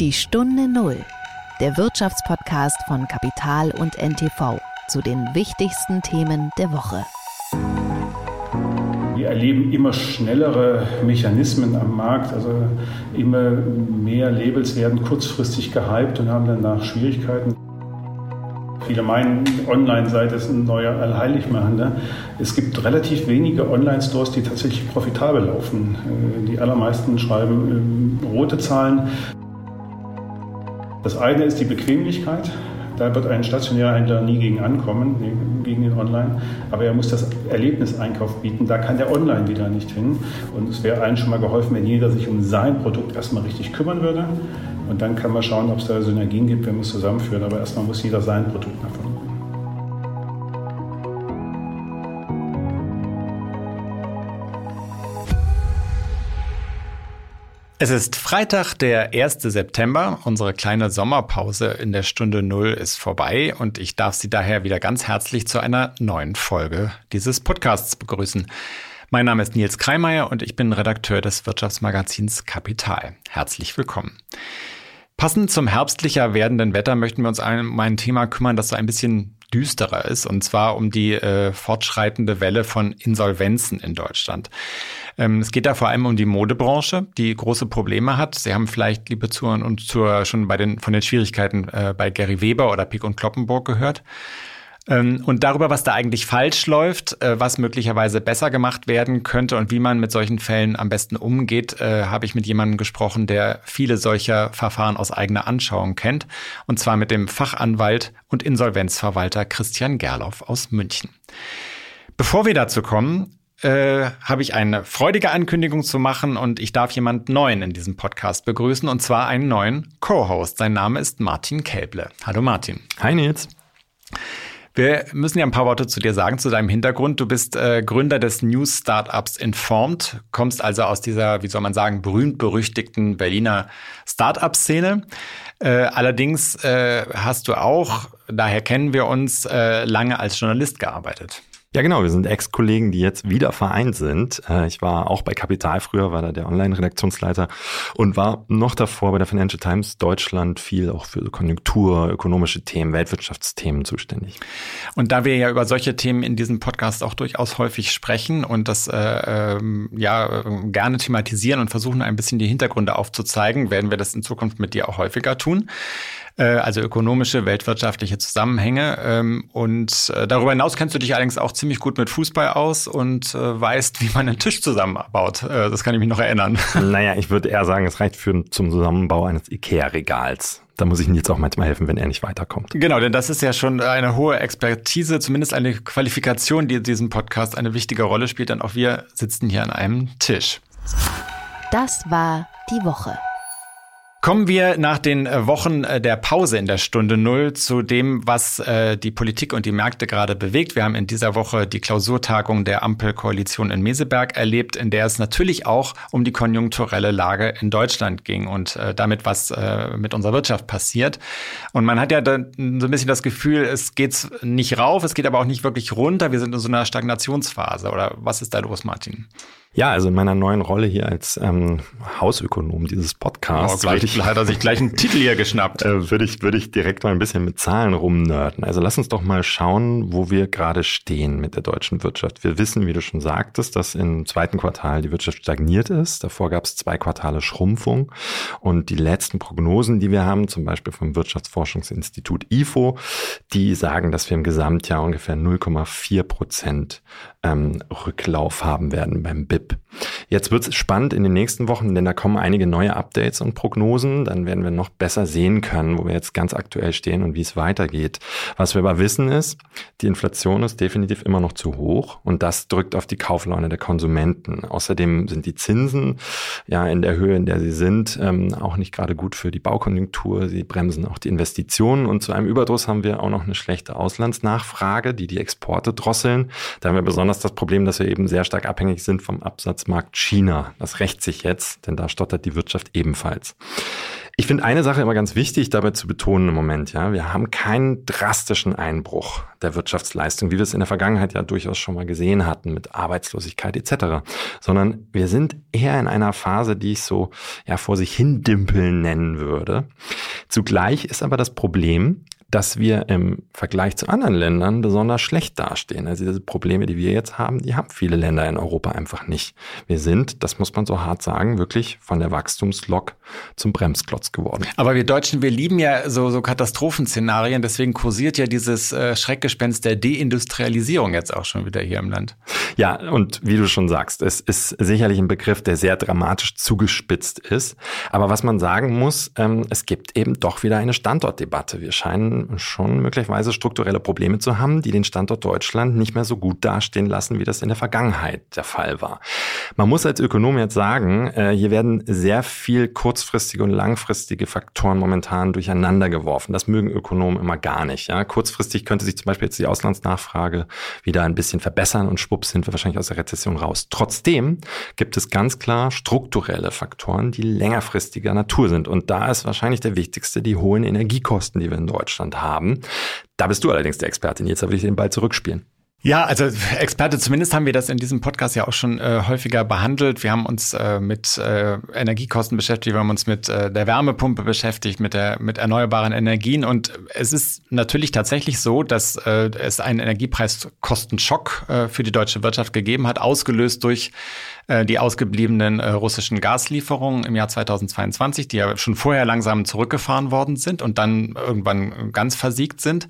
Die Stunde Null, der Wirtschaftspodcast von Kapital und NTV zu den wichtigsten Themen der Woche. Wir erleben immer schnellere Mechanismen am Markt. Also immer mehr Labels werden kurzfristig gehypt und haben danach Schwierigkeiten. Viele meinen, Online-Seite ist ein neuer Allheiligmachender. Es gibt relativ wenige Online-Stores, die tatsächlich profitabel laufen. Äh, die allermeisten schreiben ähm, rote Zahlen. Das eine ist die Bequemlichkeit. Da wird ein stationärer Händler nie gegen ankommen, gegen den Online. Aber er muss das Erlebniseinkauf bieten. Da kann der Online wieder nicht hin. Und es wäre allen schon mal geholfen, wenn jeder sich um sein Produkt erstmal richtig kümmern würde. Und dann kann man schauen, ob es da Synergien gibt, wenn wir es zusammenführen. Aber erstmal muss jeder sein Produkt nach vorne Es ist Freitag, der 1. September. Unsere kleine Sommerpause in der Stunde Null ist vorbei und ich darf Sie daher wieder ganz herzlich zu einer neuen Folge dieses Podcasts begrüßen. Mein Name ist Nils Kreimeier und ich bin Redakteur des Wirtschaftsmagazins Kapital. Herzlich willkommen. Passend zum herbstlicher werdenden Wetter möchten wir uns um ein Thema kümmern, das so ein bisschen düsterer ist, und zwar um die äh, fortschreitende Welle von Insolvenzen in Deutschland. Ähm, es geht da vor allem um die Modebranche, die große Probleme hat. Sie haben vielleicht, liebe Zuhörer und Zuhörer, schon bei den, von den Schwierigkeiten äh, bei Gary Weber oder Pick und Kloppenburg gehört. Ähm, und darüber, was da eigentlich falsch läuft, äh, was möglicherweise besser gemacht werden könnte und wie man mit solchen Fällen am besten umgeht, äh, habe ich mit jemandem gesprochen, der viele solcher Verfahren aus eigener Anschauung kennt. Und zwar mit dem Fachanwalt und Insolvenzverwalter Christian Gerloff aus München. Bevor wir dazu kommen, äh, habe ich eine freudige Ankündigung zu machen und ich darf jemand Neuen in diesem Podcast begrüßen und zwar einen neuen Co-Host. Sein Name ist Martin Käble. Hallo Martin. Hi Nils. Wir müssen ja ein paar Worte zu dir sagen, zu deinem Hintergrund. Du bist äh, Gründer des News Startups Informed, kommst also aus dieser, wie soll man sagen, berühmt-berüchtigten Berliner Startup-Szene. Äh, allerdings äh, hast du auch, daher kennen wir uns, äh, lange als Journalist gearbeitet. Ja, genau. Wir sind Ex-Kollegen, die jetzt wieder vereint sind. Äh, ich war auch bei Kapital früher, war da der Online-Redaktionsleiter und war noch davor bei der Financial Times Deutschland viel auch für Konjunktur, ökonomische Themen, Weltwirtschaftsthemen zuständig. Und da wir ja über solche Themen in diesem Podcast auch durchaus häufig sprechen und das äh, ähm, ja gerne thematisieren und versuchen ein bisschen die Hintergründe aufzuzeigen, werden wir das in Zukunft mit dir auch häufiger tun. Äh, also ökonomische, weltwirtschaftliche Zusammenhänge. Ähm, und äh, darüber hinaus kennst du dich allerdings auch ziemlich gut mit Fußball aus und äh, weißt, wie man einen Tisch zusammenbaut. das kann ich mich noch erinnern. Naja, ich würde eher sagen, es reicht für, zum Zusammenbau eines IKEA-Regals. Da muss ich Nils auch manchmal helfen, wenn er nicht weiterkommt. Genau, denn das ist ja schon eine hohe Expertise, zumindest eine Qualifikation, die in diesem Podcast eine wichtige Rolle spielt. Denn auch wir sitzen hier an einem Tisch. Das war die Woche. Kommen wir nach den äh, Wochen äh, der Pause in der Stunde Null zu dem, was äh, die Politik und die Märkte gerade bewegt. Wir haben in dieser Woche die Klausurtagung der Ampelkoalition in Meseberg erlebt, in der es natürlich auch um die konjunkturelle Lage in Deutschland ging und damit, was mit unserer Wirtschaft passiert. Und man hat ja so ein bisschen das Gefühl, es geht nicht rauf, es geht aber auch nicht wirklich runter. Wir sind in so einer Stagnationsphase. Oder was ist da los, Martin? Ja, also in meiner neuen Rolle hier als ähm, Hausökonom dieses Podcasts. Oh, gleich, ich, hat er sich gleich einen Titel hier geschnappt. Äh, würde ich, würde ich direkt mal ein bisschen mit Zahlen rumnörden. Also lass uns doch mal schauen, wo wir gerade stehen mit der deutschen Wirtschaft. Wir wissen, wie du schon sagtest, dass im zweiten Quartal die Wirtschaft stagniert ist. Davor gab es zwei Quartale Schrumpfung. Und die letzten Prognosen, die wir haben, zum Beispiel vom Wirtschaftsforschungsinstitut IFO, die sagen, dass wir im Gesamtjahr ungefähr 0,4 Prozent ähm, Rücklauf haben werden beim BIP. ship Jetzt wird es spannend in den nächsten Wochen, denn da kommen einige neue Updates und Prognosen. Dann werden wir noch besser sehen können, wo wir jetzt ganz aktuell stehen und wie es weitergeht. Was wir aber wissen ist, die Inflation ist definitiv immer noch zu hoch und das drückt auf die Kauflaune der Konsumenten. Außerdem sind die Zinsen ja in der Höhe, in der sie sind, ähm, auch nicht gerade gut für die Baukonjunktur. Sie bremsen auch die Investitionen und zu einem Überdruss haben wir auch noch eine schlechte Auslandsnachfrage, die die Exporte drosseln. Da haben wir besonders das Problem, dass wir eben sehr stark abhängig sind vom Absatzmarkt China. Das rächt sich jetzt, denn da stottert die Wirtschaft ebenfalls. Ich finde eine Sache immer ganz wichtig dabei zu betonen im Moment, ja. Wir haben keinen drastischen Einbruch der Wirtschaftsleistung, wie wir es in der Vergangenheit ja durchaus schon mal gesehen hatten mit Arbeitslosigkeit etc., sondern wir sind eher in einer Phase, die ich so ja vor sich hin dimpeln nennen würde. Zugleich ist aber das Problem, dass wir im Vergleich zu anderen Ländern besonders schlecht dastehen. Also diese Probleme, die wir jetzt haben, die haben viele Länder in Europa einfach nicht. Wir sind, das muss man so hart sagen, wirklich von der Wachstumslok zum Bremsklotz geworden. Aber wir Deutschen, wir lieben ja so, so Katastrophenszenarien, deswegen kursiert ja dieses äh, Schreckgespenst der Deindustrialisierung jetzt auch schon wieder hier im Land. Ja, und wie du schon sagst, es ist sicherlich ein Begriff, der sehr dramatisch zugespitzt ist. Aber was man sagen muss, ähm, es gibt eben doch wieder eine Standortdebatte. Wir scheinen schon möglicherweise strukturelle Probleme zu haben, die den Standort Deutschland nicht mehr so gut dastehen lassen, wie das in der Vergangenheit der Fall war. Man muss als Ökonom jetzt sagen, äh, hier werden sehr viel kurzfristige und langfristige Faktoren momentan durcheinander geworfen. Das mögen Ökonomen immer gar nicht. Ja? Kurzfristig könnte sich zum Beispiel jetzt die Auslandsnachfrage wieder ein bisschen verbessern und schwupps sind wir wahrscheinlich aus der Rezession raus. Trotzdem gibt es ganz klar strukturelle Faktoren, die längerfristiger Natur sind. Und da ist wahrscheinlich der wichtigste die hohen Energiekosten, die wir in Deutschland haben. Da bist du allerdings der Expertin. Jetzt will ich den Ball zurückspielen. Ja, also Experte, zumindest haben wir das in diesem Podcast ja auch schon äh, häufiger behandelt. Wir haben uns äh, mit äh, Energiekosten beschäftigt, wir haben uns mit äh, der Wärmepumpe beschäftigt, mit der mit erneuerbaren Energien und es ist natürlich tatsächlich so, dass äh, es einen Energiepreiskostenschock äh, für die deutsche Wirtschaft gegeben hat, ausgelöst durch die ausgebliebenen russischen Gaslieferungen im Jahr 2022, die ja schon vorher langsam zurückgefahren worden sind und dann irgendwann ganz versiegt sind.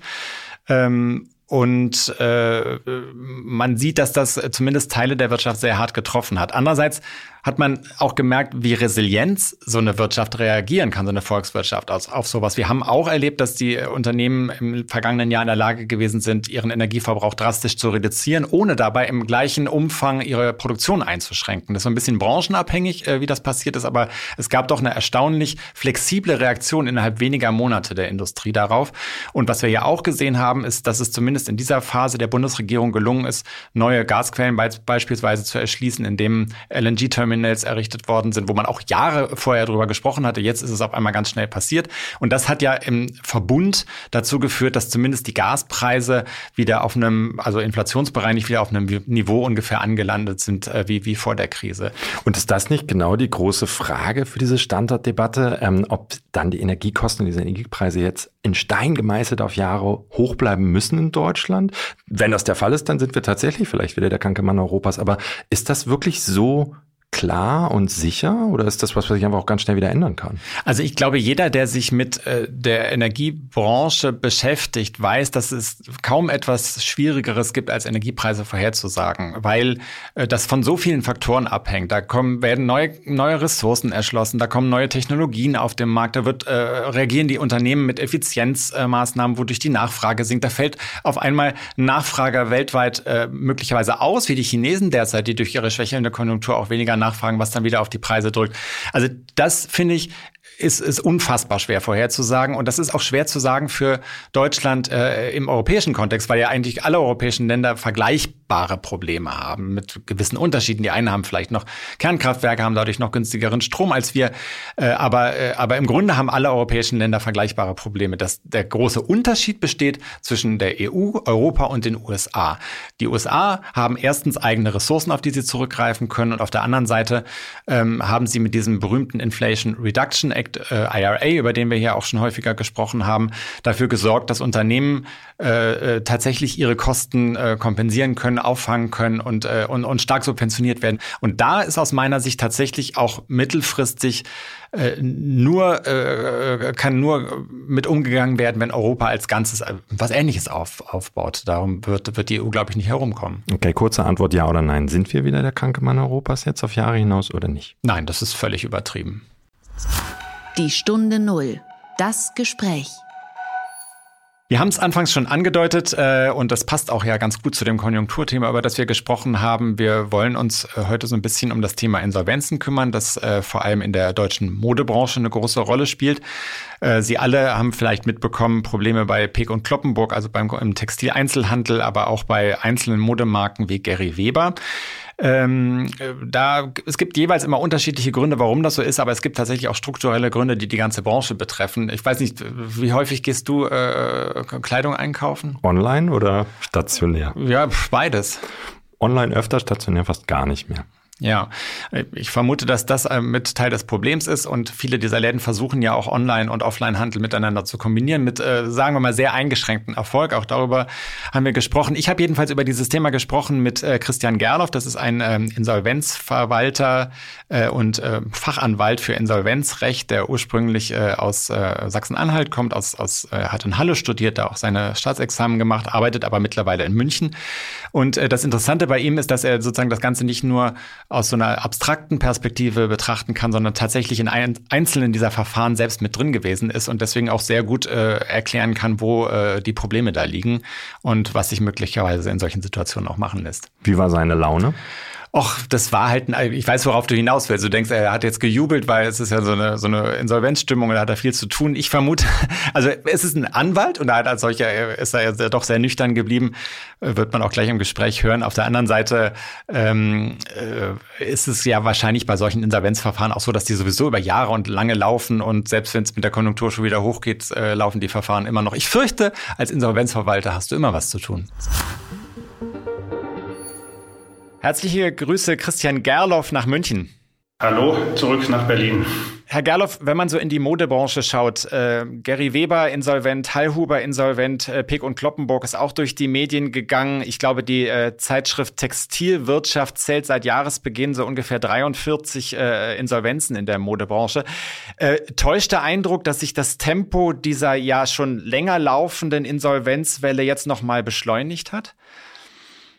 Ähm, und äh, man sieht, dass das zumindest Teile der Wirtschaft sehr hart getroffen hat. Andererseits hat man auch gemerkt, wie resilient so eine Wirtschaft reagieren kann, so eine Volkswirtschaft auf, auf sowas. Wir haben auch erlebt, dass die Unternehmen im vergangenen Jahr in der Lage gewesen sind, ihren Energieverbrauch drastisch zu reduzieren, ohne dabei im gleichen Umfang ihre Produktion einzuschränken. Das ist so ein bisschen branchenabhängig, äh, wie das passiert ist, aber es gab doch eine erstaunlich flexible Reaktion innerhalb weniger Monate der Industrie darauf. Und was wir ja auch gesehen haben, ist, dass es zumindest in dieser Phase der Bundesregierung gelungen ist, neue Gasquellen beispielsweise zu erschließen, indem LNG-Terminals Terminals errichtet worden sind, wo man auch Jahre vorher drüber gesprochen hatte. Jetzt ist es auf einmal ganz schnell passiert. Und das hat ja im Verbund dazu geführt, dass zumindest die Gaspreise wieder auf einem, also inflationsbereinigt wieder auf einem Niveau ungefähr angelandet sind, äh, wie, wie vor der Krise. Und ist das nicht genau die große Frage für diese Standortdebatte, ähm, ob dann die Energiekosten, diese Energiepreise jetzt in Stein gemeißelt auf Jahre hoch bleiben müssen in Deutschland? Wenn das der Fall ist, dann sind wir tatsächlich vielleicht wieder der kranke Mann Europas. Aber ist das wirklich so klar und sicher oder ist das was, was sich einfach auch ganz schnell wieder ändern kann? Also ich glaube, jeder, der sich mit äh, der Energiebranche beschäftigt, weiß, dass es kaum etwas Schwierigeres gibt, als Energiepreise vorherzusagen, weil äh, das von so vielen Faktoren abhängt. Da kommen, werden neue, neue Ressourcen erschlossen, da kommen neue Technologien auf den Markt, da wird, äh, reagieren die Unternehmen mit Effizienzmaßnahmen, wodurch die Nachfrage sinkt. Da fällt auf einmal Nachfrager weltweit äh, möglicherweise aus, wie die Chinesen derzeit, die durch ihre schwächelnde Konjunktur auch weniger nachfragen, was dann wieder auf die Preise drückt. Also das finde ich ist, ist unfassbar schwer vorherzusagen. Und das ist auch schwer zu sagen für Deutschland äh, im europäischen Kontext, weil ja eigentlich alle europäischen Länder vergleichbare Probleme haben mit gewissen Unterschieden. Die einen haben vielleicht noch Kernkraftwerke, haben dadurch noch günstigeren Strom als wir. Äh, aber, äh, aber im Grunde haben alle europäischen Länder vergleichbare Probleme. Das, der große Unterschied besteht zwischen der EU, Europa und den USA. Die USA haben erstens eigene Ressourcen, auf die sie zurückgreifen können. Und auf der anderen Seite ähm, haben sie mit diesem berühmten Inflation Reduction Act äh, IRA, über den wir hier auch schon häufiger gesprochen haben, dafür gesorgt, dass Unternehmen äh, äh, tatsächlich ihre Kosten äh, kompensieren können, auffangen können und, äh, und, und stark subventioniert werden. Und da ist aus meiner Sicht tatsächlich auch mittelfristig äh, nur äh, kann nur mit umgegangen werden, wenn Europa als Ganzes äh, was Ähnliches auf, aufbaut. Darum wird, wird die EU, glaube ich, nicht herumkommen. Okay, kurze Antwort: Ja oder nein. Sind wir wieder der kranke Mann Europas jetzt auf Jahre hinaus oder nicht? Nein, das ist völlig übertrieben. Die Stunde Null. Das Gespräch. Wir haben es anfangs schon angedeutet äh, und das passt auch ja ganz gut zu dem Konjunkturthema, über das wir gesprochen haben. Wir wollen uns äh, heute so ein bisschen um das Thema Insolvenzen kümmern, das äh, vor allem in der deutschen Modebranche eine große Rolle spielt. Äh, Sie alle haben vielleicht mitbekommen Probleme bei Peek und Kloppenburg, also beim im Textileinzelhandel, aber auch bei einzelnen Modemarken wie Gary Weber. Ähm, da, es gibt jeweils immer unterschiedliche Gründe, warum das so ist, aber es gibt tatsächlich auch strukturelle Gründe, die die ganze Branche betreffen. Ich weiß nicht, wie häufig gehst du äh, Kleidung einkaufen? Online oder stationär? Ja, beides. Online öfter, stationär fast gar nicht mehr. Ja, ich vermute, dass das äh, mit Teil des Problems ist und viele dieser Läden versuchen ja auch Online- und Offline-Handel miteinander zu kombinieren mit, äh, sagen wir mal, sehr eingeschränkten Erfolg. Auch darüber haben wir gesprochen. Ich habe jedenfalls über dieses Thema gesprochen mit äh, Christian Gerloff. Das ist ein ähm, Insolvenzverwalter äh, und äh, Fachanwalt für Insolvenzrecht, der ursprünglich äh, aus äh, Sachsen-Anhalt kommt, aus, aus äh, hat in Halle studiert, da auch seine Staatsexamen gemacht, arbeitet aber mittlerweile in München. Und äh, das Interessante bei ihm ist, dass er sozusagen das Ganze nicht nur aus so einer abstrakten Perspektive betrachten kann, sondern tatsächlich in ein, einzelnen dieser Verfahren selbst mit drin gewesen ist und deswegen auch sehr gut äh, erklären kann, wo äh, die Probleme da liegen und was sich möglicherweise in solchen Situationen auch machen lässt. Wie war seine Laune? Och, das war halt, ein, ich weiß, worauf du hinaus willst. Du denkst, er hat jetzt gejubelt, weil es ist ja so eine, so eine Insolvenzstimmung da hat er viel zu tun. Ich vermute, also es ist ein Anwalt und er hat als solcher, ist er ja doch sehr nüchtern geblieben, wird man auch gleich im Gespräch hören. Auf der anderen Seite ähm, äh, ist es ja wahrscheinlich bei solchen Insolvenzverfahren auch so, dass die sowieso über Jahre und lange laufen und selbst wenn es mit der Konjunktur schon wieder hochgeht, äh, laufen die Verfahren immer noch. Ich fürchte, als Insolvenzverwalter hast du immer was zu tun. Herzliche Grüße, Christian Gerloff nach München. Hallo, zurück nach Berlin. Herr Gerloff, wenn man so in die Modebranche schaut, äh, Gary Weber insolvent, Hallhuber insolvent, äh, Pick und Kloppenburg ist auch durch die Medien gegangen. Ich glaube, die äh, Zeitschrift Textilwirtschaft zählt seit Jahresbeginn so ungefähr 43 äh, Insolvenzen in der Modebranche. Äh, täuscht der Eindruck, dass sich das Tempo dieser ja schon länger laufenden Insolvenzwelle jetzt nochmal beschleunigt hat?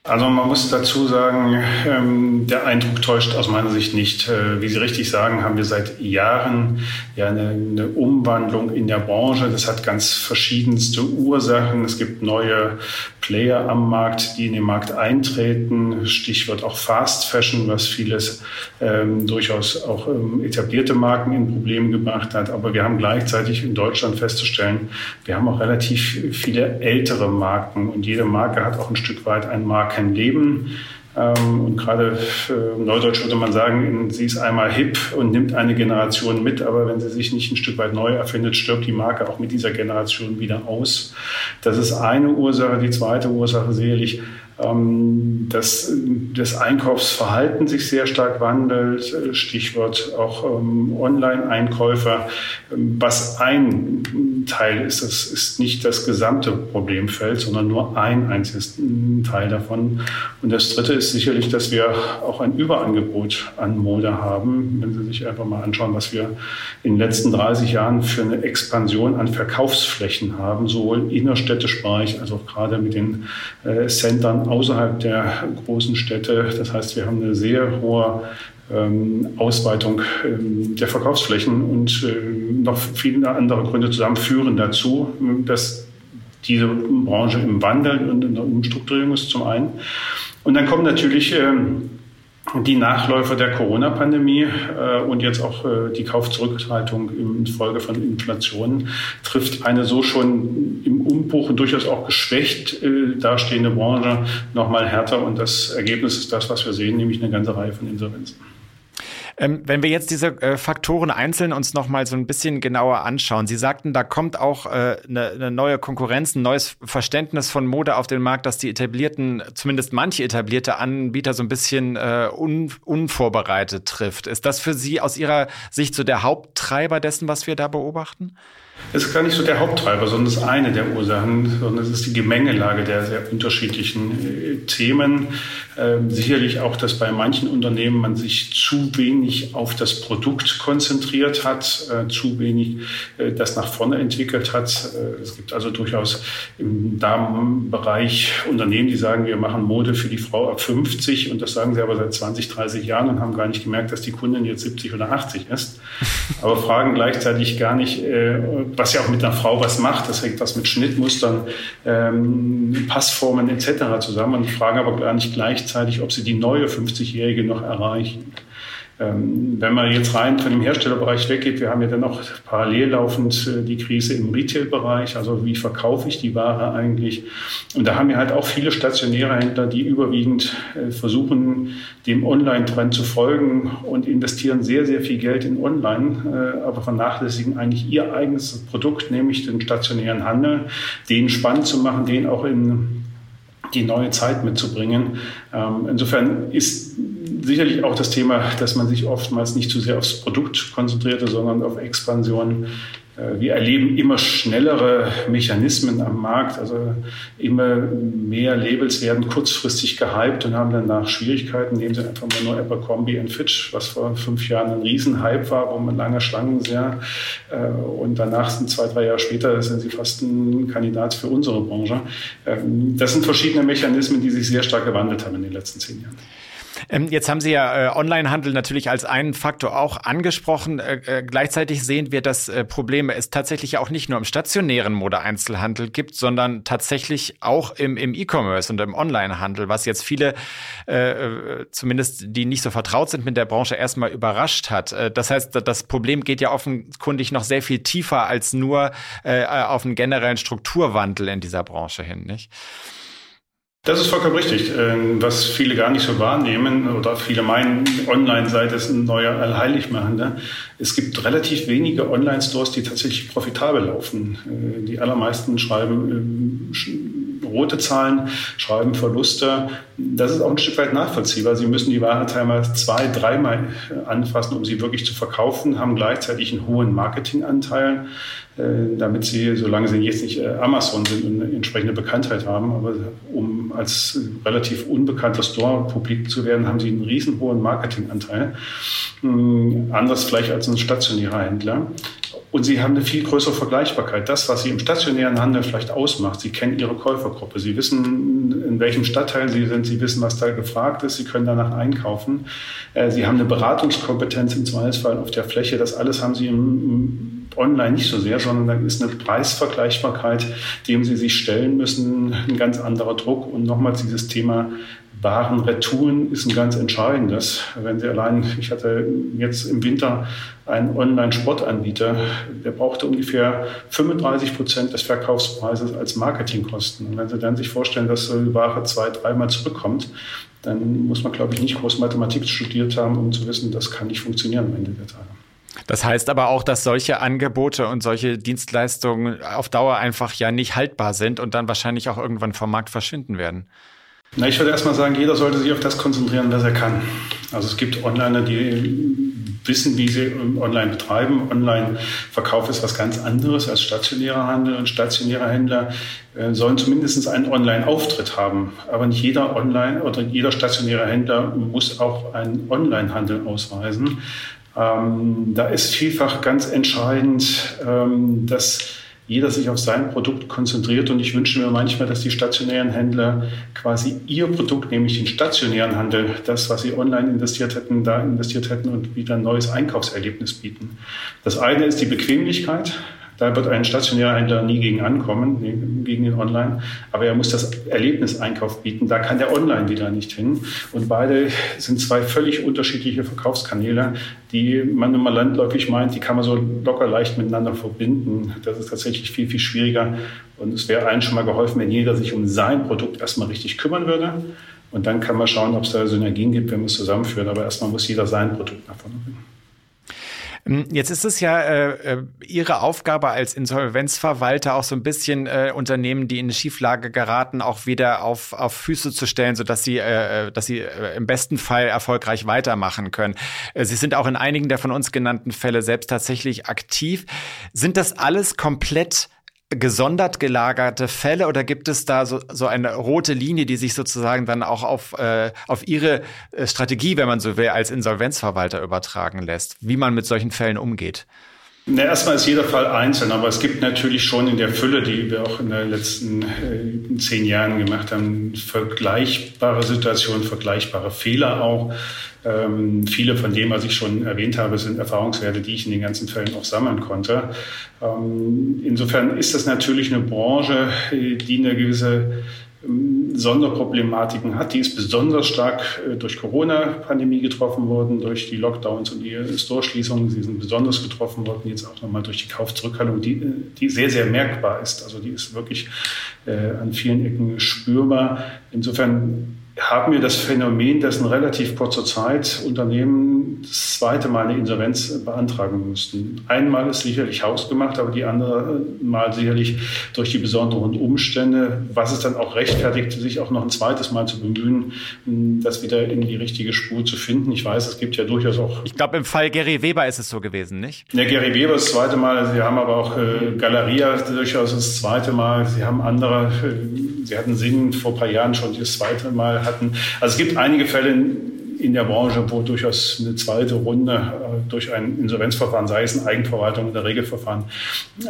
Also man muss dazu sagen, ähm, der Eindruck täuscht aus meiner Sicht nicht. Äh, wie Sie richtig sagen, haben wir seit Jahren ja eine, eine, Umwandlung in der Branche. Das hat ganz verschiedenste Ursachen. Es gibt neue Player am Markt, die in den Markt eintreten. Stichwort auch Fast Fashion, was vieles ähm, durchaus auch ähm, etablierte Marken in Probleme gebracht hat. Aber wir haben gleichzeitig in Deutschland festzustellen, wir haben auch relativ viele ältere Marken und jede Marke hat auch ein Stück weit ein Markenleben. Ähm, und gerade äh, neudeutsch würde man sagen, sie ist einmal hip und nimmt eine Generation mit, aber wenn sie sich nicht ein Stück weit neu erfindet, stirbt die Marke auch mit dieser Generation wieder aus. Das ist eine Ursache. Die zweite Ursache sicherlich ähm, dass das Einkaufsverhalten sich sehr stark wandelt, Stichwort auch ähm, Online-Einkäufer. Was ein Teil ist, das ist nicht das gesamte Problemfeld, sondern nur ein einziges Teil davon. Und das Dritte ist sicherlich, dass wir auch ein Überangebot an Mode haben. Wenn Sie sich einfach mal anschauen, was wir in den letzten 30 Jahren für eine Expansion an Verkaufsflächen haben, sowohl innerstädtisch Bereich als auch gerade mit den äh, Centern außerhalb der großen Städte. Das heißt, wir haben eine sehr hohe ähm, Ausweitung ähm, der Verkaufsflächen und äh, noch viele andere Gründe zusammen führen dazu, dass diese Branche im Wandel und in der Umstrukturierung ist zum einen. Und dann kommen natürlich ähm, die Nachläufer der Corona-Pandemie äh, und jetzt auch äh, die Kaufzurückhaltung in Folge von Inflation trifft eine so schon im Umbruch und durchaus auch geschwächt äh, dastehende Branche nochmal härter. Und das Ergebnis ist das, was wir sehen, nämlich eine ganze Reihe von Insolvenzen. Ähm, wenn wir jetzt diese äh, Faktoren einzeln uns noch mal so ein bisschen genauer anschauen. Sie sagten, da kommt auch äh, eine, eine neue Konkurrenz, ein neues Verständnis von Mode auf den Markt, dass die etablierten, zumindest manche etablierte Anbieter so ein bisschen äh, un, unvorbereitet trifft. Ist das für Sie aus Ihrer Sicht so der Haupttreiber dessen, was wir da beobachten? Es ist gar nicht so der Haupttreiber, sondern es ist eine der Ursachen, sondern es ist die Gemengelage der sehr unterschiedlichen äh, Themen. Ähm, sicherlich auch, dass bei manchen Unternehmen man sich zu wenig auf das Produkt konzentriert hat, äh, zu wenig äh, das nach vorne entwickelt hat. Äh, es gibt also durchaus im Damenbereich Unternehmen, die sagen, wir machen Mode für die Frau ab 50 und das sagen sie aber seit 20, 30 Jahren und haben gar nicht gemerkt, dass die Kundin jetzt 70 oder 80 ist, aber fragen gleichzeitig gar nicht, äh, was ja auch mit einer Frau was macht. Das hängt was mit Schnittmustern, ähm, Passformen etc. zusammen. Und fragen aber gar nicht gleichzeitig, ob sie die neue 50-Jährige noch erreichen. Ähm, wenn man jetzt rein von dem Herstellerbereich weggeht, wir haben ja dann noch parallel laufend äh, die Krise im Retail-Bereich, also wie verkaufe ich die Ware eigentlich? Und da haben wir halt auch viele stationäre Händler, die überwiegend äh, versuchen, dem Online-Trend zu folgen und investieren sehr, sehr viel Geld in Online, äh, aber vernachlässigen eigentlich ihr eigenes Produkt, nämlich den stationären Handel, den spannend zu machen, den auch in die neue Zeit mitzubringen. Ähm, insofern ist sicherlich auch das Thema, dass man sich oftmals nicht zu sehr aufs Produkt konzentrierte, sondern auf Expansion äh, wir erleben immer schnellere Mechanismen am Markt. Also immer mehr Labels werden kurzfristig gehypt und haben danach Schwierigkeiten. Nehmen Sie einfach mal nur Abercrombie Fitch, was vor fünf Jahren ein Riesenhype war, wo man lange Schlangen sah. Äh, und danach sind zwei, drei Jahre später sind sie fast ein Kandidat für unsere Branche. Ähm, das sind verschiedene Mechanismen, die sich sehr stark gewandelt haben in den letzten zehn Jahren. Ähm, jetzt haben Sie ja äh, Onlinehandel natürlich als einen Faktor auch angesprochen. Äh, äh, gleichzeitig sehen wir, dass äh, Probleme es tatsächlich auch nicht nur im stationären Modeeinzelhandel gibt, sondern tatsächlich auch im, im E-Commerce und im Onlinehandel, was jetzt viele, äh, äh, zumindest die nicht so vertraut sind mit der Branche, erstmal überrascht hat. Äh, das heißt, das Problem geht ja offenkundig noch sehr viel tiefer als nur äh, auf einen generellen Strukturwandel in dieser Branche hin, nicht? Das ist vollkommen richtig. Ähm, was viele gar nicht so wahrnehmen oder viele meinen, online sei das ein neuer Allheiligmachender. Es gibt relativ wenige Online-Stores, die tatsächlich profitabel laufen. Äh, die allermeisten schreiben ähm, rote Zahlen, schreiben Verluste. Das ist auch ein Stück weit nachvollziehbar. Sie müssen die Ware teilweise zwei, dreimal äh, anfassen, um sie wirklich zu verkaufen, haben gleichzeitig einen hohen Marketinganteil. Äh, damit sie, solange sie jetzt nicht äh, Amazon sind, eine entsprechende Bekanntheit haben, aber um als relativ unbekannter Store publik zu werden, haben sie einen riesen hohen Marketinganteil. Hm, anders vielleicht als ein stationärer Händler. Und sie haben eine viel größere Vergleichbarkeit. Das, was sie im stationären Handel vielleicht ausmacht, sie kennen ihre Käufergruppe, sie wissen, in welchem Stadtteil sie sind, sie wissen, was da gefragt ist, sie können danach einkaufen. Äh, sie haben eine Beratungskompetenz im Zweifelsfall auf der Fläche. Das alles haben sie im online nicht so sehr, sondern da ist eine Preisvergleichbarkeit, dem sie sich stellen müssen, ein ganz anderer Druck. Und nochmals dieses Thema Warenretouren ist ein ganz entscheidendes. Wenn Sie allein, ich hatte jetzt im Winter einen Online-Sportanbieter, der brauchte ungefähr 35 Prozent des Verkaufspreises als Marketingkosten. Und wenn Sie dann sich vorstellen, dass die Ware zwei, dreimal zurückkommt, dann muss man, glaube ich, nicht groß Mathematik studiert haben, um zu wissen, das kann nicht funktionieren am Ende der Tage. Das heißt aber auch, dass solche Angebote und solche Dienstleistungen auf Dauer einfach ja nicht haltbar sind und dann wahrscheinlich auch irgendwann vom Markt verschwinden werden. Na, ich würde erstmal sagen, jeder sollte sich auf das konzentrieren, was er kann. Also es gibt Onliner, die wissen, wie sie online betreiben. Online-Verkauf ist was ganz anderes als stationärer Handel und stationäre Händler äh, sollen zumindest einen Online-Auftritt haben. Aber nicht jeder Online oder jeder stationäre Händler muss auch einen Online-Handel ausweisen. Ähm, da ist vielfach ganz entscheidend, ähm, dass jeder sich auf sein Produkt konzentriert. Und ich wünsche mir manchmal, dass die stationären Händler quasi ihr Produkt, nämlich den stationären Handel, das, was sie online investiert hätten, da investiert hätten und wieder ein neues Einkaufserlebnis bieten. Das eine ist die Bequemlichkeit. Da wird ein stationärer Händler nie gegen ankommen, gegen den Online. Aber er muss das Erlebniseinkauf bieten. Da kann der Online wieder nicht hin. Und beide sind zwei völlig unterschiedliche Verkaufskanäle, die man immer landläufig meint, die kann man so locker leicht miteinander verbinden. Das ist tatsächlich viel, viel schwieriger. Und es wäre allen schon mal geholfen, wenn jeder sich um sein Produkt erstmal richtig kümmern würde. Und dann kann man schauen, ob es da Synergien gibt, wenn man es zusammenführt. Aber erstmal muss jeder sein Produkt nach vorne bringen. Ähm, jetzt ist es ja äh, äh, Ihre Aufgabe als Insolvenzverwalter auch so ein bisschen äh, Unternehmen, die in eine Schieflage geraten, auch wieder auf, auf Füße zu stellen, sodass sie, äh, äh dass sie äh, im besten Fall erfolgreich weitermachen können. Sie sind auch in einigen der von uns genannten Fälle selbst tatsächlich aktiv. Sind das alles komplett gesondert gelagerte Fälle oder gibt es da so, so eine rote Linie, die sich sozusagen dann auch auf, äh, auf Ihre äh, Strategie, wenn man so will, als Insolvenzverwalter übertragen lässt, wie man mit solchen Fällen umgeht? Na, erstmal ist jeder Fall einzeln, aber es gibt natürlich schon in der Fülle, die wir auch in den letzten äh, zehn Jahren gemacht haben, vergleichbare Situationen, vergleichbare Fehler auch. Ähm, viele von dem, was ich schon erwähnt habe, sind Erfahrungswerte, die ich in den ganzen Fällen auch sammeln konnte. Ähm, insofern ist das natürlich eine Branche, die eine gewisse Sonderproblematiken hat. Die ist besonders stark äh, durch Corona-Pandemie getroffen worden, durch die Lockdowns und die Store-Schließungen. Sie sind besonders getroffen worden, jetzt auch nochmal durch die Kaufzurückhaltung, die, äh, die sehr, sehr merkbar ist. Also die ist wirklich äh, an vielen Ecken spürbar. Insofern haben wir das Phänomen, dass in relativ kurzer Zeit Unternehmen das zweite Mal eine Insolvenz beantragen mussten. Einmal ist sicherlich hausgemacht, aber die andere Mal sicherlich durch die besonderen Umstände, was es dann auch rechtfertigt, sich auch noch ein zweites Mal zu bemühen, das wieder in die richtige Spur zu finden. Ich weiß, es gibt ja durchaus auch. Ich glaube, im Fall Gary Weber ist es so gewesen, nicht? Ja, Gary Weber das zweite Mal. Sie haben aber auch äh, Galeria durchaus das zweite Mal. Sie haben andere. Äh, Sie hatten Sinn vor ein paar Jahren schon das zweite Mal hatten. Also es gibt einige Fälle, in der Branche, wo durchaus eine zweite Runde äh, durch ein Insolvenzverfahren, sei es in Eigenverwaltung oder Regelverfahren,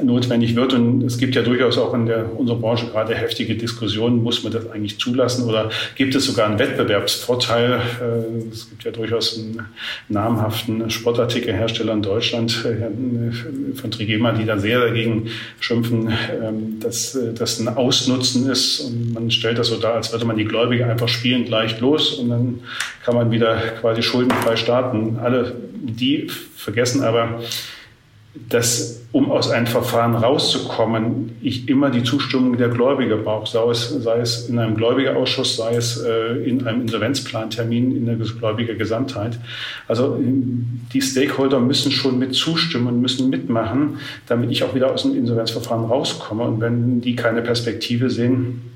notwendig wird. Und es gibt ja durchaus auch in der, unserer Branche gerade heftige Diskussionen, muss man das eigentlich zulassen oder gibt es sogar einen Wettbewerbsvorteil? Äh, es gibt ja durchaus einen namhaften Sportartikelhersteller in Deutschland äh, von Trigema, die da sehr dagegen schimpfen, ähm, dass das ein Ausnutzen ist. Und man stellt das so dar, als würde man die Gläubige einfach spielend leicht los und dann kann man wieder quasi schuldenfrei starten. Alle die vergessen aber, dass um aus einem Verfahren rauszukommen, ich immer die Zustimmung der Gläubiger brauche, sei es, sei es in einem Gläubigerausschuss, sei es äh, in einem Insolvenzplantermin in der Gläubigergesamtheit. Also die Stakeholder müssen schon mit zustimmen müssen mitmachen, damit ich auch wieder aus dem Insolvenzverfahren rauskomme. Und wenn die keine Perspektive sehen,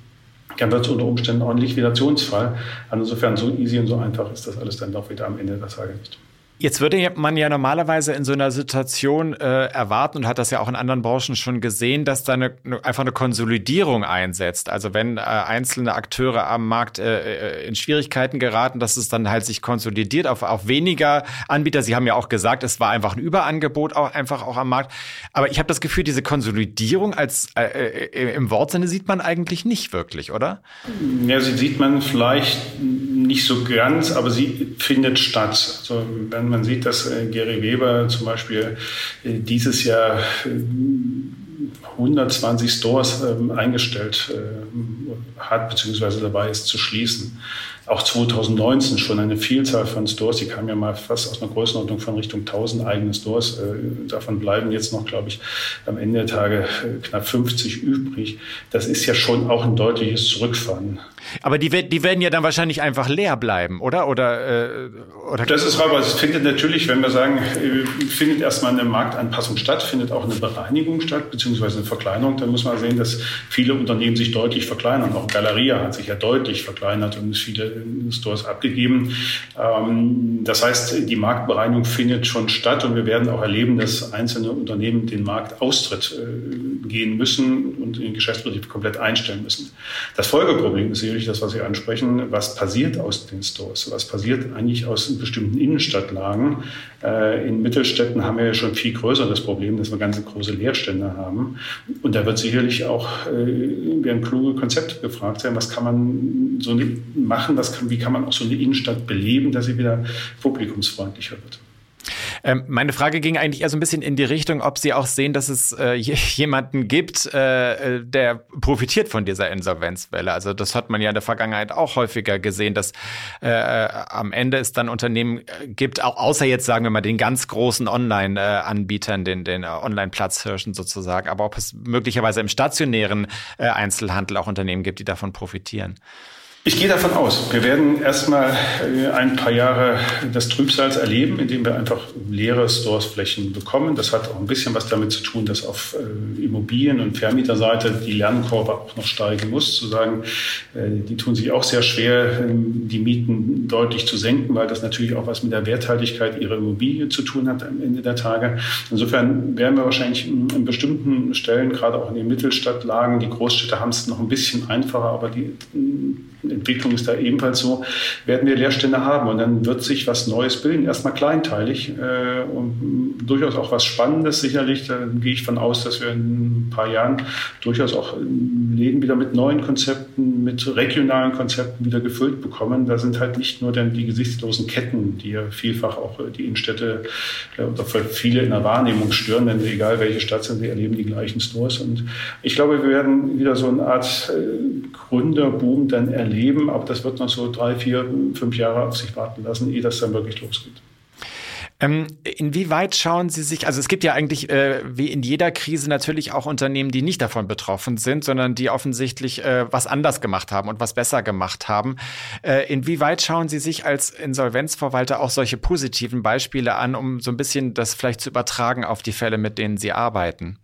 dann wird es unter Umständen auch ein Liquidationsfall. Also insofern so easy und so einfach ist das alles dann doch wieder am Ende der Tage nicht. Jetzt würde man ja normalerweise in so einer Situation äh, erwarten und hat das ja auch in anderen Branchen schon gesehen, dass da eine, einfach eine Konsolidierung einsetzt. Also wenn äh, einzelne Akteure am Markt äh, äh, in Schwierigkeiten geraten, dass es dann halt sich konsolidiert auf, auf weniger Anbieter. Sie haben ja auch gesagt, es war einfach ein Überangebot auch einfach auch am Markt. Aber ich habe das Gefühl, diese Konsolidierung als äh, äh, im Wortsinne sieht man eigentlich nicht wirklich, oder? Ja, sie sieht man vielleicht nicht so ganz, aber sie findet statt. Also wenn man sieht, dass äh, Gary Weber zum Beispiel äh, dieses Jahr 120 äh, Stores ähm, eingestellt hat, beziehungsweise dabei ist zu schließen auch 2019 schon eine Vielzahl von Stores, die kamen ja mal fast aus einer Größenordnung von Richtung 1000 eigene Stores. Äh, davon bleiben jetzt noch, glaube ich, am Ende der Tage äh, knapp 50 übrig. Das ist ja schon auch ein deutliches Zurückfahren. Aber die, die werden ja dann wahrscheinlich einfach leer bleiben, oder? Oder, äh, oder das ist aber, es findet natürlich, wenn wir sagen, äh, findet erstmal eine Marktanpassung statt, findet auch eine Bereinigung statt, beziehungsweise eine Verkleinerung. Dann muss man sehen, dass viele Unternehmen sich deutlich verkleinern. Auch Galeria hat sich ja deutlich verkleinert und viele Stores abgegeben. Ähm, das heißt, die Marktbereinigung findet schon statt und wir werden auch erleben, dass einzelne Unternehmen den Marktaustritt äh, gehen müssen und den Geschäftsbetrieb komplett einstellen müssen. Das Folgeproblem ist sicherlich das, was Sie ansprechen. Was passiert aus den Stores? Was passiert eigentlich aus bestimmten Innenstadtlagen? Äh, in Mittelstädten haben wir ja schon viel größer das Problem, dass wir ganz große Leerstände haben. Und da wird sicherlich auch, äh, werden kluge Konzepte gefragt sein, was kann man so machen, was kann, wie kann man auch so eine Innenstadt beleben, dass sie wieder publikumsfreundlicher wird. Ähm, meine Frage ging eigentlich eher so ein bisschen in die Richtung, ob Sie auch sehen, dass es äh, jemanden gibt, äh, äh, der profitiert von dieser Insolvenzwelle. Also das hat man ja in der Vergangenheit auch häufiger gesehen, dass äh, äh am Ende es dann Unternehmen äh, gibt, auch außer jetzt sagen wir mal den ganz großen Online-Anbietern, den, den Online-Platzhirschen sozusagen, aber ob es möglicherweise im stationären Einzelhandel auch Unternehmen gibt, die davon profitieren. Ich gehe davon aus, wir werden erstmal äh, ein paar Jahre das Trübsals erleben, indem wir einfach leere Storesflächen bekommen. Das hat auch ein bisschen was damit zu tun, dass auf äh, Immobilien- und Vermieterseite die Lernkurve auch noch steigen muss. Zu sagen, äh, die tun sich auch sehr schwer, ähm, die Mieten deutlich zu senken, weil das natürlich auch was mit der Werthaltigkeit ihrer Immobilie zu tun hat am Ende der Tage. Insofern werden wir wahrscheinlich in bestimmten Stellen, gerade auch in den Mittelstadtlagen, die Großstädte haben es noch ein bisschen einfacher, aber die Entwicklung ist da ebenfalls so, werden wir Leerstände haben und dann wird sich was Neues bilden. Erstmal kleinteilig äh, und durchaus auch was Spannendes sicherlich. Da gehe ich von aus, dass wir in ein paar Jahren durchaus auch Läden wieder mit neuen Konzepten, mit regionalen Konzepten wieder gefüllt bekommen. Da sind halt nicht nur dann die gesichtslosen Ketten, die ja vielfach auch die Innenstädte äh, oder für viele in der Wahrnehmung stören, denn egal welche Stadt sind, sie erleben die gleichen Stores. Und ich glaube, wir werden wieder so eine Art äh, Gründerboom dann erleben, aber das wird noch so drei, vier, fünf Jahre auf sich warten lassen, ehe das dann wirklich losgeht. Ähm, inwieweit schauen Sie sich, also es gibt ja eigentlich äh, wie in jeder Krise natürlich auch Unternehmen, die nicht davon betroffen sind, sondern die offensichtlich äh, was anders gemacht haben und was besser gemacht haben. Äh, inwieweit schauen Sie sich als Insolvenzverwalter auch solche positiven Beispiele an, um so ein bisschen das vielleicht zu übertragen auf die Fälle, mit denen Sie arbeiten?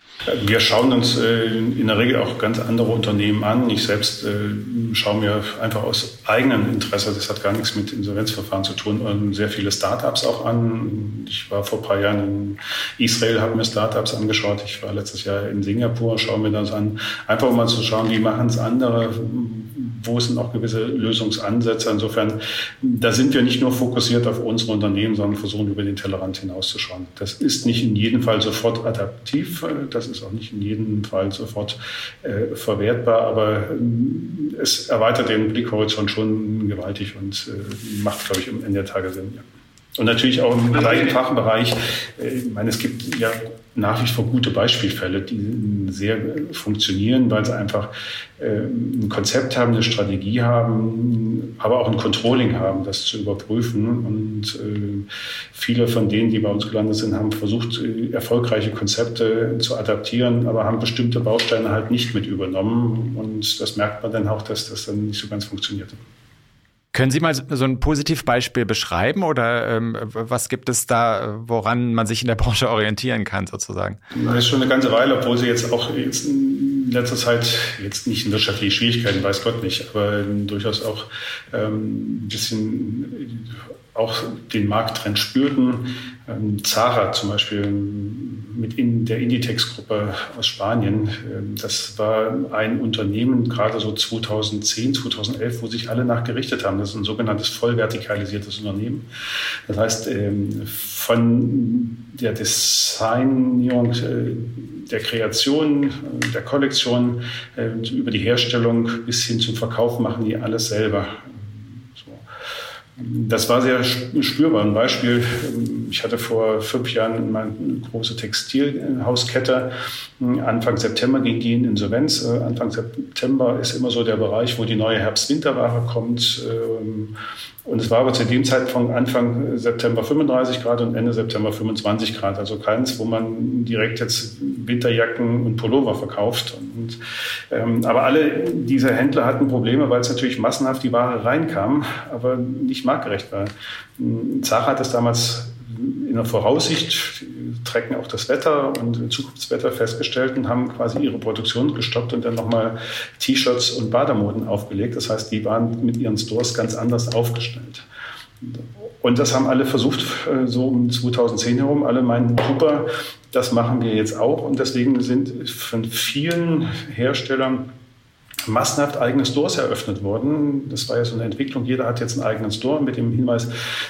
Wir schauen uns äh, in der Regel auch ganz andere Unternehmen an. Ich selbst äh, schaue mir einfach aus eigenem Interesse, das hat gar nichts mit Insolvenzverfahren zu tun, sehr viele Startups auch an ich war vor ein paar Jahren in Israel, habe mir Startups angeschaut. Ich war letztes Jahr in Singapur, schaue mir das an. Einfach mal zu schauen, wie machen es andere, wo sind auch gewisse Lösungsansätze. Insofern, da sind wir nicht nur fokussiert auf unsere Unternehmen, sondern versuchen über den Tellerrand hinauszuschauen. Das ist nicht in jedem Fall sofort adaptiv, das ist auch nicht in jedem Fall sofort äh, verwertbar, aber äh, es erweitert den Blickhorizont schon gewaltig und äh, macht, glaube ich, am Ende der Tage Sinn. Ja. Und natürlich auch im gleichen Fachbereich. Äh, ich meine, es gibt ja nach wie vor gute Beispielfälle, die sehr funktionieren, weil sie einfach äh, ein Konzept haben, eine Strategie haben, aber auch ein Controlling haben, das zu überprüfen. Und äh, viele von denen, die bei uns gelandet sind, haben versucht, erfolgreiche Konzepte zu adaptieren, aber haben bestimmte Bausteine halt nicht mit übernommen. Und das merkt man dann auch, dass das dann nicht so ganz funktioniert. Können Sie mal so ein Positivbeispiel beschreiben oder ähm, was gibt es da, woran man sich in der Branche orientieren kann sozusagen? Das ist schon eine ganze Weile, obwohl Sie jetzt auch jetzt in letzter Zeit jetzt nicht in wirtschaftliche Schwierigkeiten, weiß Gott nicht, aber durchaus auch ähm, ein bisschen auch den Markttrend spürten. Ähm, Zara zum Beispiel mit in der Inditex-Gruppe aus Spanien. Ähm, das war ein Unternehmen, gerade so 2010, 2011, wo sich alle nachgerichtet haben. Das ist ein sogenanntes vollvertikalisiertes Unternehmen. Das heißt, ähm, von der Designierung, äh, der Kreation, äh, der Kollektion äh, über die Herstellung bis hin zum Verkauf machen die alles selber. Das war sehr spürbar. Ein Beispiel, ich hatte vor fünf Jahren eine große Textilhauskette. Anfang September ging die in Insolvenz. Anfang September ist immer so der Bereich, wo die neue Herbst-Winterware kommt. Und es war aber zu dem Zeitpunkt Anfang September 35 Grad und Ende September 25 Grad. Also keins, wo man direkt jetzt Winterjacken und Pullover verkauft. Und, ähm, aber alle diese Händler hatten Probleme, weil es natürlich massenhaft die Ware reinkam, aber nicht marktgerecht war. Zara hat es damals in der Voraussicht, tracken auch das Wetter und Zukunftswetter festgestellt und haben quasi ihre Produktion gestoppt und dann nochmal T-Shirts und Bademoden aufgelegt. Das heißt, die waren mit ihren Stores ganz anders aufgestellt. Und das haben alle versucht, äh, so um 2010 herum. Alle meinen, super, das machen wir jetzt auch. Und deswegen sind von vielen Herstellern massenhaft eigene Stores eröffnet worden. Das war ja so eine Entwicklung. Jeder hat jetzt einen eigenen Store mit dem Hinweis,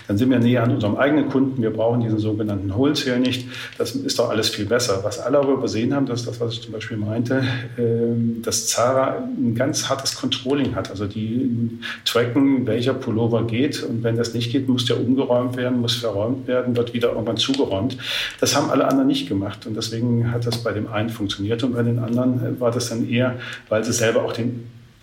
dann sind wir näher an unserem eigenen Kunden. Wir brauchen diesen sogenannten Wholesale nicht. Das ist doch alles viel besser. Was alle aber übersehen haben, das ist das, was ich zum Beispiel meinte, ähm, dass Zara ein ganz hartes Controlling hat. Also die tracken, welcher Pullover geht. Und wenn das nicht geht, muss der umgeräumt werden, muss verräumt werden, wird wieder irgendwann zugeräumt. Das haben alle anderen nicht gemacht. Und deswegen hat das bei dem einen funktioniert und bei den anderen war das dann eher, weil sie selber auch den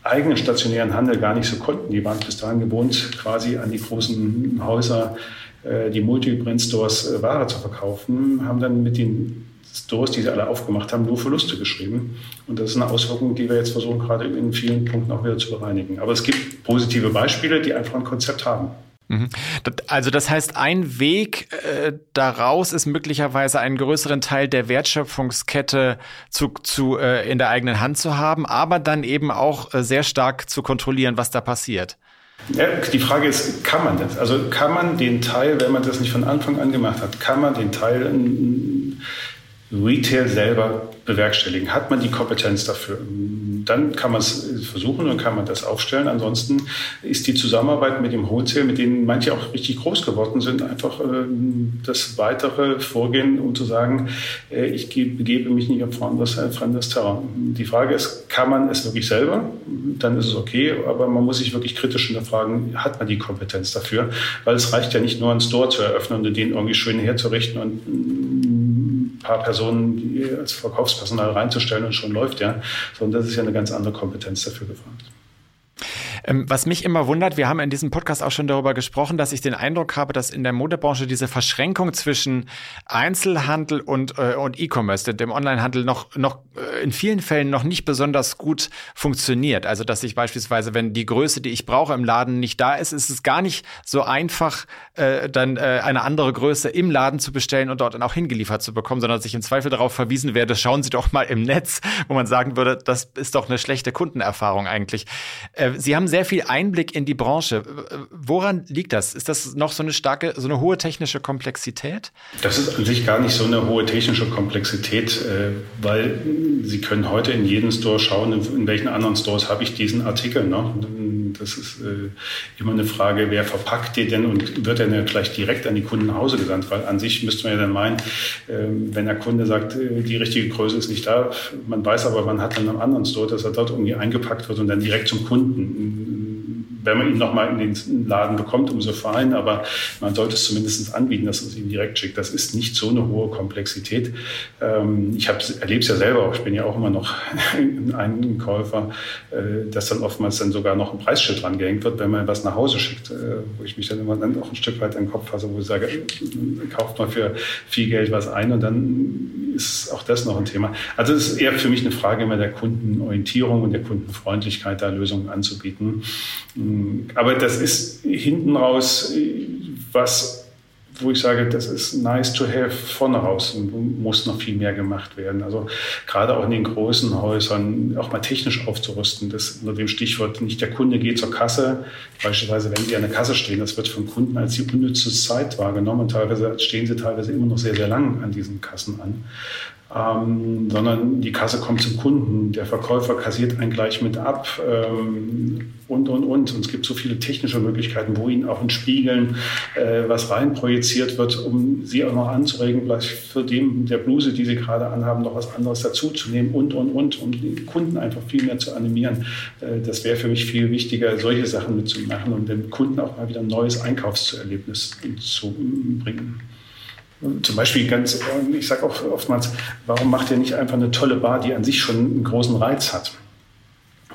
eigenen stationären Handel gar nicht so konnten. Die waren bis dahin gewohnt, quasi an die großen Häuser, äh, die Multi-Brand-Stores äh, Ware zu verkaufen, haben dann mit den Stores, die sie alle aufgemacht haben, nur Verluste geschrieben. Und das ist eine Auswirkung, die wir jetzt versuchen, gerade in vielen Punkten auch wieder zu bereinigen. Aber es gibt positive Beispiele, die einfach ein Konzept haben. Mhm. Also das heißt, ein Weg äh, daraus ist möglicherweise einen größeren Teil der Wertschöpfungskette zu, zu, äh, in der eigenen Hand zu haben, aber dann eben auch äh, sehr stark zu kontrollieren, was da passiert. Ja, die Frage ist, kann man das? Also kann man den Teil, wenn man das nicht von Anfang an gemacht hat, kann man den Teil Retail selber bewerkstelligen. Hat man die Kompetenz dafür? Dann kann man es versuchen und kann man das aufstellen. Ansonsten ist die Zusammenarbeit mit dem Wholesale, mit denen manche auch richtig groß geworden sind, einfach äh, das weitere Vorgehen, um zu sagen, äh, ich begebe mich nicht auf fremdes, fremdes Terrain. Die Frage ist, kann man es wirklich selber? Dann ist es okay, aber man muss sich wirklich kritisch hinterfragen, hat man die Kompetenz dafür? Weil es reicht ja nicht nur einen Store zu eröffnen und den irgendwie schön herzurichten und ein paar Personen als Verkaufspersonal reinzustellen und schon läuft ja, sondern das ist ja eine ganz andere Kompetenz dafür gefragt. Ähm, was mich immer wundert, wir haben in diesem Podcast auch schon darüber gesprochen, dass ich den Eindruck habe, dass in der Modebranche diese Verschränkung zwischen Einzelhandel und, äh, und E-Commerce, dem Onlinehandel, noch, noch äh, in vielen Fällen noch nicht besonders gut funktioniert. Also, dass ich beispielsweise, wenn die Größe, die ich brauche im Laden nicht da ist, ist es gar nicht so einfach, äh, dann äh, eine andere Größe im Laden zu bestellen und dort dann auch hingeliefert zu bekommen, sondern dass ich im Zweifel darauf verwiesen werde, schauen Sie doch mal im Netz, wo man sagen würde, das ist doch eine schlechte Kundenerfahrung eigentlich. Äh, Sie haben sehr viel Einblick in die Branche. Woran liegt das? Ist das noch so eine starke, so eine hohe technische Komplexität? Das ist an sich gar nicht so eine hohe technische Komplexität, äh, weil Sie können heute in jedem Store schauen, in welchen anderen Stores habe ich diesen Artikel. Ne? Das ist äh, immer eine Frage, wer verpackt die denn und wird er gleich direkt an die Kunden nach Hause gesandt? Weil an sich müsste man ja dann meinen, ähm, wenn der Kunde sagt, äh, die richtige Größe ist nicht da, man weiß aber, man hat dann einen anderen Store, dass er dort irgendwie eingepackt wird und dann direkt zum Kunden wenn man ihn nochmal in den Laden bekommt, umso fein, aber man sollte es zumindest anbieten, dass man es ihm direkt schickt. Das ist nicht so eine hohe Komplexität. Ähm, ich erlebe es ja selber ich bin ja auch immer noch ein Käufer, äh, dass dann oftmals dann sogar noch ein Preisschild dran gehängt wird, wenn man was nach Hause schickt, äh, wo ich mich dann immer dann auch ein Stück weit den Kopf fasse, wo ich sage, kauft man für viel Geld was ein und dann ist auch das noch ein Thema. Also es ist eher für mich eine Frage immer der Kundenorientierung und der Kundenfreundlichkeit, da Lösungen anzubieten. Aber das ist hinten raus was, wo ich sage, das ist nice to have vorne raus muss noch viel mehr gemacht werden. Also gerade auch in den großen Häusern auch mal technisch aufzurüsten. Das unter dem Stichwort nicht der Kunde geht zur Kasse. Beispielsweise, wenn Sie an der Kasse stehen, das wird vom Kunden als die unnütze Zeit wahrgenommen und teilweise stehen sie teilweise immer noch sehr, sehr lang an diesen Kassen an ähm, sondern die Kasse kommt zum Kunden, der Verkäufer kassiert einen gleich mit ab ähm, und, und, und. Und es gibt so viele technische Möglichkeiten, wo Ihnen auch in Spiegeln äh, was reinprojiziert wird, um Sie auch noch anzuregen, vielleicht für den der Bluse, die Sie gerade anhaben, noch was anderes dazuzunehmen und, und, und, um den Kunden einfach viel mehr zu animieren. Äh, das wäre für mich viel wichtiger, solche Sachen mitzumachen und dem Kunden auch mal wieder ein neues Einkaufserlebnis zu bringen. Zum Beispiel ganz, ich sage auch oftmals, warum macht ihr nicht einfach eine tolle Bar, die an sich schon einen großen Reiz hat?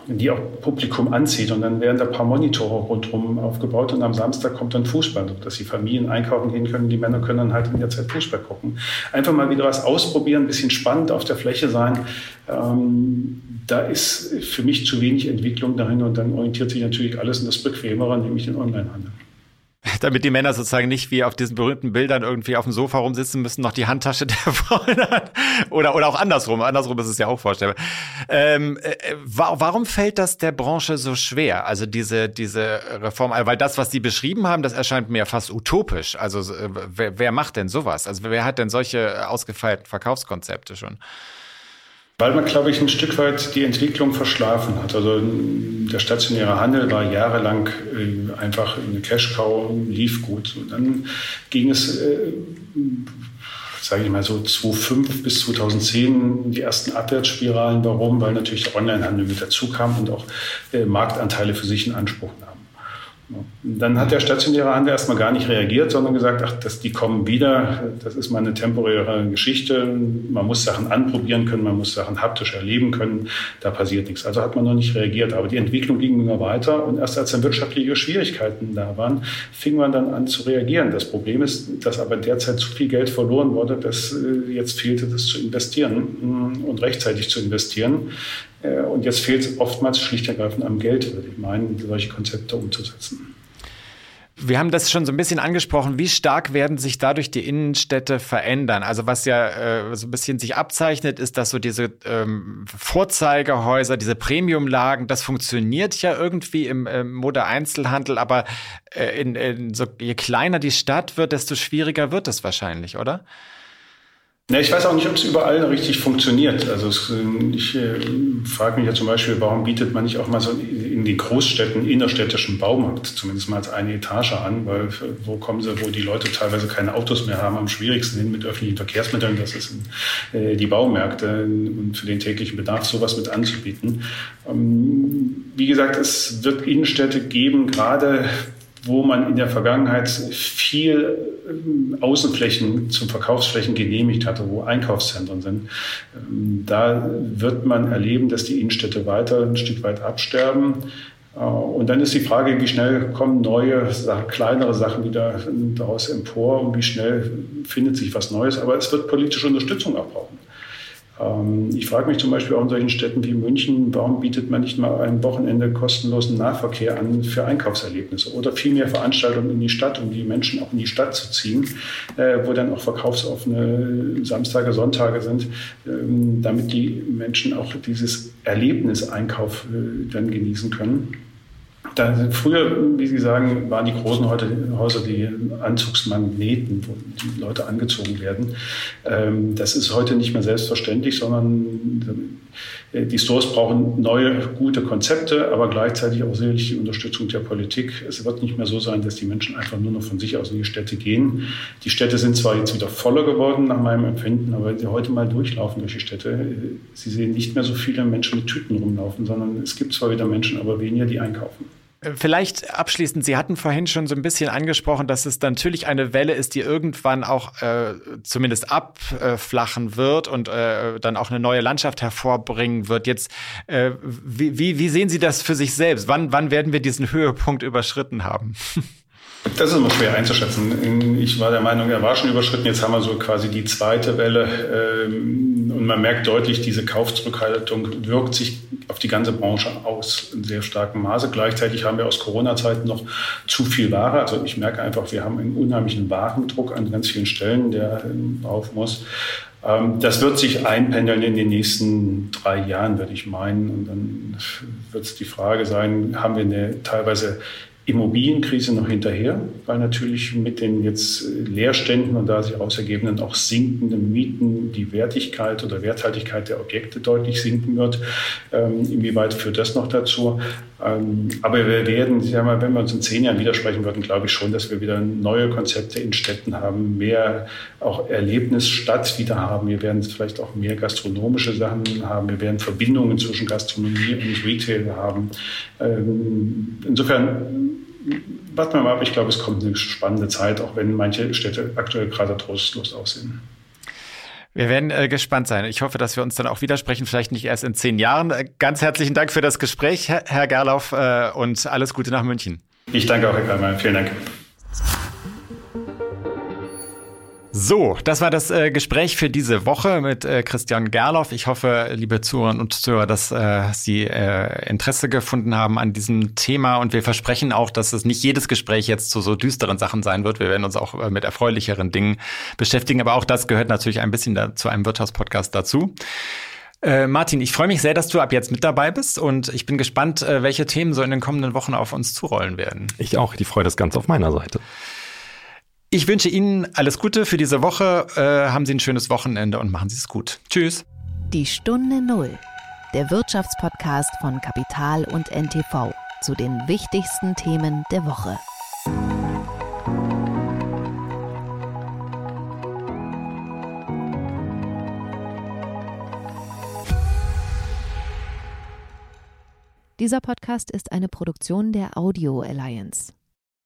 Die auch Publikum anzieht. Und dann werden da ein paar Monitore rundherum aufgebaut und am Samstag kommt dann Fußball, dass die Familien einkaufen gehen können. Die Männer können dann halt in der Zeit Fußball gucken. Einfach mal wieder was ausprobieren, ein bisschen spannend auf der Fläche sein. Ähm, da ist für mich zu wenig Entwicklung dahin und dann orientiert sich natürlich alles in das Bequemere, nämlich den Onlinehandel. damit die Männer sozusagen nicht wie auf diesen berühmten Bildern irgendwie auf dem Sofa rumsitzen müssen, noch die Handtasche der Frau oder oder auch andersrum. Andersrum ist es ja auch vorstellbar. Ähm, äh, warum fällt das der Branche so schwer? Also diese diese Reform, weil das, was Sie beschrieben haben, das erscheint mir fast utopisch. Also äh, wer, wer macht denn sowas? Also wer hat denn solche ausgefeilten Verkaufskonzepte schon? Weil man, glaube ich, ein Stück weit die Entwicklung verschlafen hat. Also der stationäre Handel war jahrelang äh, einfach eine Cash-Cow, lief gut. Und dann ging es, äh, sage ich mal so, 2005 bis 2010 die ersten Abwärtsspiralen. Warum? Weil natürlich der Onlinehandel mit dazu kam und auch äh, Marktanteile für sich in Anspruch nahm. Dann hat der stationäre Handel erstmal gar nicht reagiert, sondern gesagt, ach, das, die kommen wieder, das ist mal eine temporäre Geschichte. Man muss Sachen anprobieren können, man muss Sachen haptisch erleben können, da passiert nichts. Also hat man noch nicht reagiert. Aber die Entwicklung ging immer weiter und erst als dann wirtschaftliche Schwierigkeiten da waren, fing man dann an zu reagieren. Das Problem ist, dass aber derzeit zu viel Geld verloren wurde, dass äh, jetzt fehlte, das zu investieren mm, und rechtzeitig zu investieren. Äh, und jetzt fehlt es oftmals schlicht ergreifend am Geld, würde ich meinen, solche Konzepte umzusetzen. Wir haben das schon so ein bisschen angesprochen. Wie stark werden sich dadurch die Innenstädte verändern? Also was ja äh, so ein bisschen sich abzeichnet, ist, dass so diese ähm, Vorzeigehäuser, diese Premiumlagen, das funktioniert ja irgendwie im äh, Mode-Einzelhandel, aber äh, in, in so, je kleiner die Stadt wird, desto schwieriger wird es wahrscheinlich, oder? Ja, ich weiß auch nicht, ob es überall richtig funktioniert. Also es, ich äh, frage mich ja zum Beispiel, warum bietet man nicht auch mal so in den Großstädten innerstädtischen Baumarkt zumindest mal als eine Etage an, weil wo kommen sie, wo die Leute teilweise keine Autos mehr haben, am schwierigsten hin mit öffentlichen Verkehrsmitteln, das ist äh, die Baumärkte und für den täglichen Bedarf sowas mit anzubieten. Ähm, wie gesagt, es wird Innenstädte geben, gerade wo man in der Vergangenheit viel ähm, Außenflächen zum Verkaufsflächen genehmigt hatte, wo Einkaufszentren sind. Ähm, da wird man erleben, dass die Innenstädte weiter ein Stück weit absterben. Äh, und dann ist die Frage, wie schnell kommen neue, kleinere Sachen wieder daraus empor und wie schnell findet sich was Neues. Aber es wird politische Unterstützung auch brauchen. Ähm, ich frage mich zum Beispiel auch in solchen Städten wie München, warum bietet man nicht mal ein Wochenende kostenlosen Nahverkehr an für Einkaufserlebnisse oder viel mehr Veranstaltungen in die Stadt, um die Menschen auch in die Stadt zu ziehen, äh, wo dann auch verkaufsoffene Samstage, Sonntage sind, ähm, damit die Menschen auch dieses Erlebnis Einkauf äh, dann genießen können. Da, früher, wie Sie sagen, waren die großen Häuser die Anzugsmagneten, wo die Leute angezogen werden. Ähm, das ist heute nicht mehr selbstverständlich, sondern die Stores brauchen neue, gute Konzepte, aber gleichzeitig auch sicherlich die Unterstützung der Politik. Es wird nicht mehr so sein, dass die Menschen einfach nur noch von sich aus in die Städte gehen. Die Städte sind zwar jetzt wieder voller geworden nach meinem Empfinden, aber wenn Sie heute mal durchlaufen durch die Städte, äh, Sie sehen nicht mehr so viele Menschen mit Tüten rumlaufen, sondern es gibt zwar wieder Menschen, aber weniger, die einkaufen. Vielleicht abschließend, Sie hatten vorhin schon so ein bisschen angesprochen, dass es natürlich eine Welle ist, die irgendwann auch äh, zumindest abflachen wird und äh, dann auch eine neue Landschaft hervorbringen wird. Jetzt, äh, wie, wie sehen Sie das für sich selbst? Wann, wann werden wir diesen Höhepunkt überschritten haben? Das ist immer schwer einzuschätzen. Ich war der Meinung, er war schon überschritten. Jetzt haben wir so quasi die zweite Welle. Ähm, und man merkt deutlich, diese Kaufzurückhaltung wirkt sich auf die ganze Branche aus in sehr starkem Maße. Gleichzeitig haben wir aus Corona-Zeiten noch zu viel Ware. Also ich merke einfach, wir haben einen unheimlichen Warendruck an ganz vielen Stellen, der drauf muss. Ähm, das wird sich einpendeln in den nächsten drei Jahren, würde ich meinen. Und dann wird es die Frage sein, haben wir eine teilweise Immobilienkrise noch hinterher, weil natürlich mit den jetzt Leerständen und da sich ausergebenden auch sinkenden Mieten die Wertigkeit oder Werthaltigkeit der Objekte deutlich sinken wird. Ähm, inwieweit führt das noch dazu? Ähm, aber wir werden, sagen wir, wenn wir uns in zehn Jahren widersprechen würden, glaube ich schon, dass wir wieder neue Konzepte in Städten haben, mehr auch Erlebnisstadt wieder haben. Wir werden vielleicht auch mehr gastronomische Sachen haben. Wir werden Verbindungen zwischen Gastronomie und Retail haben. Ähm, insofern warten wir mal ab. Ich glaube, es kommt eine spannende Zeit, auch wenn manche Städte aktuell gerade trostlos aussehen. Wir werden äh, gespannt sein. Ich hoffe, dass wir uns dann auch widersprechen, vielleicht nicht erst in zehn Jahren. Äh, ganz herzlichen Dank für das Gespräch, Herr, Gerlauf, äh, und alles Gute nach München. Ich danke auch, Herr Kalmer. Vielen Dank. So, das war das äh, Gespräch für diese Woche mit äh, Christian Gerloff. Ich hoffe, liebe Zuhörerinnen und Zuhörer, dass äh, Sie äh, Interesse gefunden haben an diesem Thema. Und wir versprechen auch, dass es nicht jedes Gespräch jetzt zu so düsteren Sachen sein wird. Wir werden uns auch äh, mit erfreulicheren Dingen beschäftigen. Aber auch das gehört natürlich ein bisschen da, zu einem Wirtschaftspodcast dazu. Äh, Martin, ich freue mich sehr, dass du ab jetzt mit dabei bist und ich bin gespannt, äh, welche Themen so in den kommenden Wochen auf uns zurollen werden. Ich auch. Die Freude ist ganz auf meiner Seite. Ich wünsche Ihnen alles Gute für diese Woche. Äh, haben Sie ein schönes Wochenende und machen Sie es gut. Tschüss. Die Stunde Null, der Wirtschaftspodcast von Kapital und NTV zu den wichtigsten Themen der Woche. Dieser Podcast ist eine Produktion der Audio Alliance.